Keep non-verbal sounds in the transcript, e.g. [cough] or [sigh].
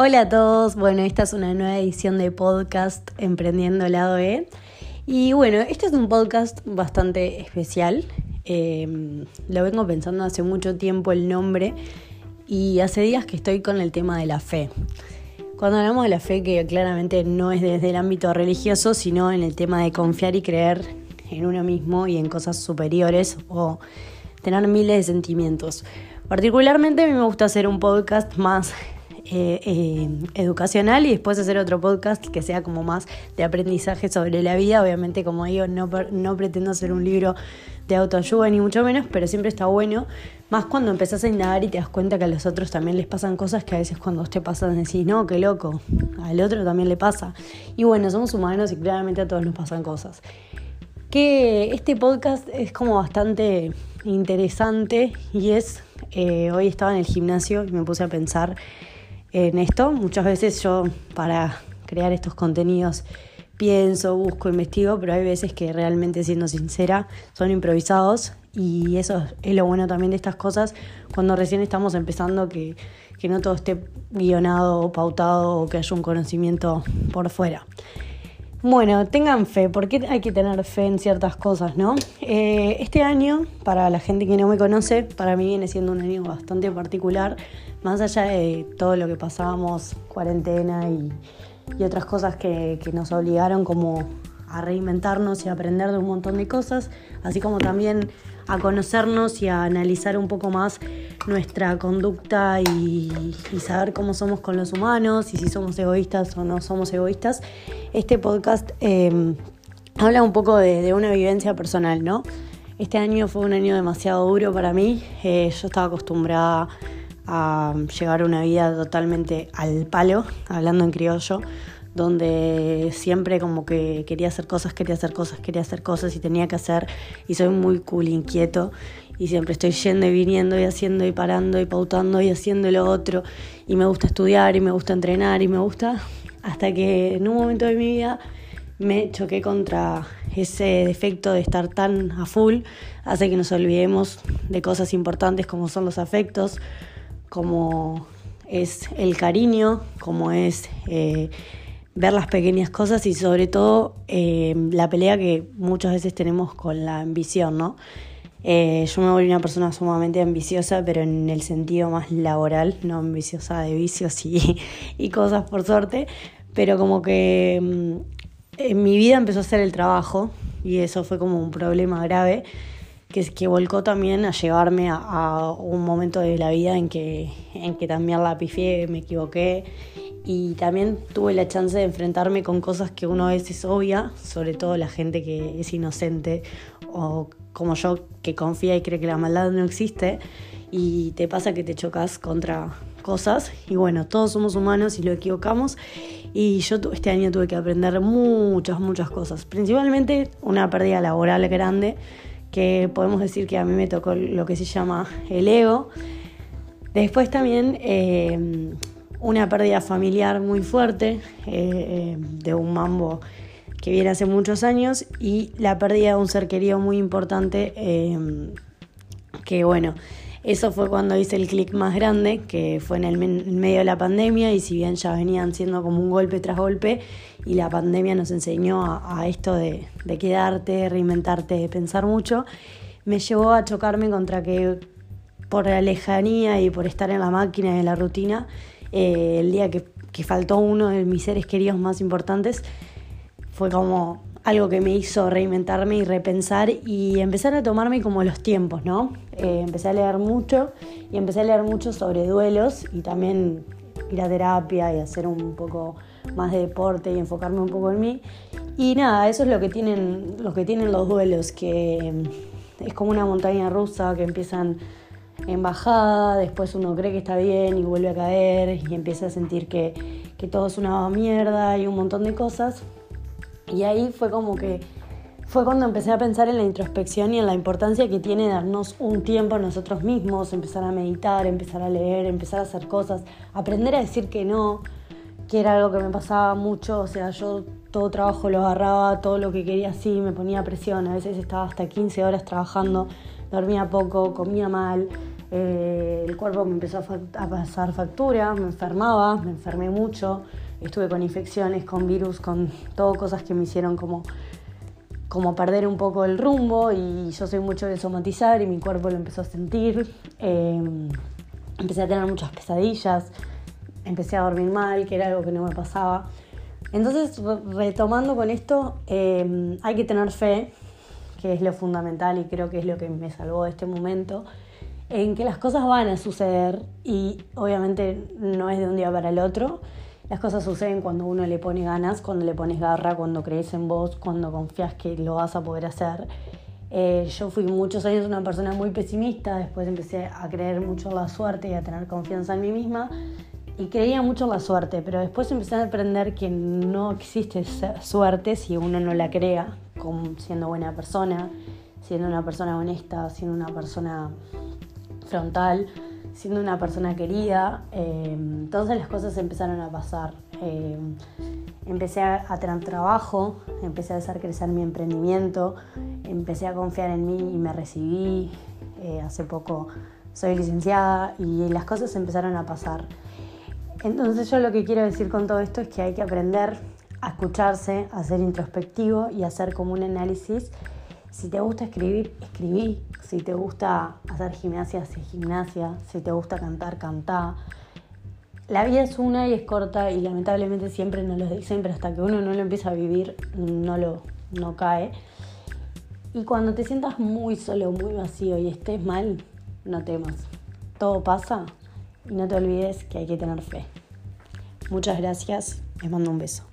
Hola a todos, bueno, esta es una nueva edición de podcast Emprendiendo Lado E. Y bueno, este es un podcast bastante especial. Em, lo vengo pensando hace mucho tiempo el nombre y hace días que estoy con el tema de la fe. Cuando hablamos de la fe, que claramente no es desde el ámbito religioso, sino en el tema de confiar y creer en uno mismo y en cosas superiores o tener miles de sentimientos. Particularmente a mí me gusta hacer un podcast más eh, eh, educacional y después hacer otro podcast que sea como más de aprendizaje sobre la vida. Obviamente, como digo, no, no pretendo hacer un libro de autoayuda ni mucho menos, pero siempre está bueno, más cuando empezás a indagar y te das cuenta que a los otros también les pasan cosas que a veces cuando te pasan decís, no, qué loco, al otro también le pasa. Y bueno, somos humanos y claramente a todos nos pasan cosas. Que este podcast es como bastante interesante y es, eh, hoy estaba en el gimnasio y me puse a pensar en esto. Muchas veces yo para crear estos contenidos pienso, busco, investigo, pero hay veces que realmente, siendo sincera, son improvisados y eso es lo bueno también de estas cosas cuando recién estamos empezando, que, que no todo esté guionado o pautado o que haya un conocimiento por fuera. Bueno, tengan fe, porque hay que tener fe en ciertas cosas, ¿no? Eh, este año, para la gente que no me conoce, para mí viene siendo un año bastante particular, más allá de todo lo que pasábamos, cuarentena y, otras cosas que, nos obligaron como a reinventarnos y a aprender de un montón de cosas, así como también a conocernos y a analizar un poco más nuestra conducta y, saber cómo somos con los humanos y si somos egoístas o no somos egoístas. Este podcast em, habla un poco de, una vivencia personal, ¿no? Este año fue un año demasiado duro para mí. Eh, yo estaba acostumbrada a llevar una vida totalmente al palo, hablando en criollo donde siempre como que quería hacer cosas, quería hacer cosas, quería hacer cosas y tenía que hacer y soy muy cool, inquieto y siempre estoy yendo y viniendo y haciendo y parando y pautando y haciendo lo otro y me gusta estudiar y me gusta entrenar y me gusta hasta que en un momento de mi vida me choqué contra ese defecto de estar tan a full, hace que nos olvidemos de cosas importantes como son los afectos, como es el cariño, como es eh, ver las pequeñas cosas y sobre todo eh, la pelea que muchas veces tenemos con la ambición, ¿no? Eh, yo me volví una persona sumamente ambiciosa, pero en el sentido más laboral, no ambiciosa de vicios y, [laughs] y cosas por suerte, pero como que mm, en mi vida empezó a ser el trabajo y eso fue como un problema grave que, que volcó también a llevarme a, un momento de la vida en que, en que también la me equivoqué y también tuve la chance de enfrentarme con cosas que uno a veces obvia, sobre todo la gente que es inocente o como yo que confía y cree que la maldad no existe y te pasa que te chocas contra cosas y bueno, todos somos humanos y lo equivocamos y yo este año tuve que aprender muchas, muchas cosas, principalmente una pérdida laboral grande que podemos decir que a mí me tocó lo que se llama el ego. Después también eh, una pérdida familiar muy fuerte eh, eh, de un mambo que viene hace muchos años y la pérdida de un ser querido muy importante eh, que bueno, eso fue cuando hice el clic más grande, que fue en el medio de la pandemia y si bien ya venían siendo como un golpe tras golpe y la pandemia nos enseñó a, esto de, quedarte, reinventarte, de pensar mucho, me llevó a chocarme contra que por la lejanía y por estar en la máquina y en la rutina, eh, el día que, faltó uno de mis seres queridos más importantes, fue como algo que me hizo reinventarme y repensar y empezar a tomarme como los tiempos, ¿no? Eh, empecé a leer mucho y empecé a leer mucho sobre duelos y también ir a terapia y hacer un poco más de deporte y enfocarme un poco en mí. Y nada, eso es lo que tienen, lo que tienen los duelos, que es como una montaña rusa que empiezan en bajada, después uno cree que está bien y vuelve a caer y empieza a sentir que, todo es una mierda y un montón de cosas. Y ahí fue como que fue cuando empecé a pensar en la introspección y en la importancia que tiene darnos un tiempo a nosotros mismos, empezar a meditar, empezar a leer, empezar a hacer cosas, aprender a decir que no, que era algo que me pasaba mucho, o sea, yo todo trabajo lo agarraba, todo lo que quería así, me ponía presión, a veces estaba hasta 15 horas trabajando, dormía poco, comía mal, eh, el cuerpo me empezó a, pasar factura, me enfermaba, me enfermé mucho, estuve con infecciones, con virus, con todo cosas que me hicieron como, como perder un poco el rumbo y yo soy mucho de somatizar y mi cuerpo lo empezó a sentir. Eh, empecé a tener muchas pesadillas, empecé a dormir mal, que era algo que no me pasaba. Entonces, retomando con esto, eh, hay que tener fe, que es lo fundamental y creo que es lo que me salvó de este momento en que las cosas van a suceder y obviamente no es de un día para el otro. Las cosas suceden cuando uno le pone ganas, cuando le pones garra, cuando crees en vos, cuando confías que lo vas a poder hacer. Eh, yo fui muchos años una persona muy pesimista, después empecé a creer mucho en la suerte y a tener confianza en mí misma y creía mucho en la suerte, pero después empecé a aprender que no existe suerte si uno no la crea, como siendo buena persona, siendo una persona honesta, siendo una persona frontal, siendo una persona querida, eh, todas las cosas empezaron a pasar. Eh, empecé a, tener trabajo, empecé a hacer crecer mi emprendimiento, empecé a confiar en mí y me recibí. Eh, hace poco soy licenciada y las cosas empezaron a pasar. Entonces yo lo que quiero decir con todo esto es que hay que aprender a escucharse, a ser introspectivo y hacer como un análisis si te gusta escribir, escribí. Si te gusta hacer gimnasia, haz gimnasia. Si te gusta cantar, cantá. La vida es una y es corta y lamentablemente siempre nos lo dicen, pero hasta que uno no lo empieza a vivir, no lo no cae. Y cuando te sientas muy solo, muy vacío y estés mal, no temas. Todo pasa y no te olvides que hay que tener fe. Muchas gracias, les mando un beso.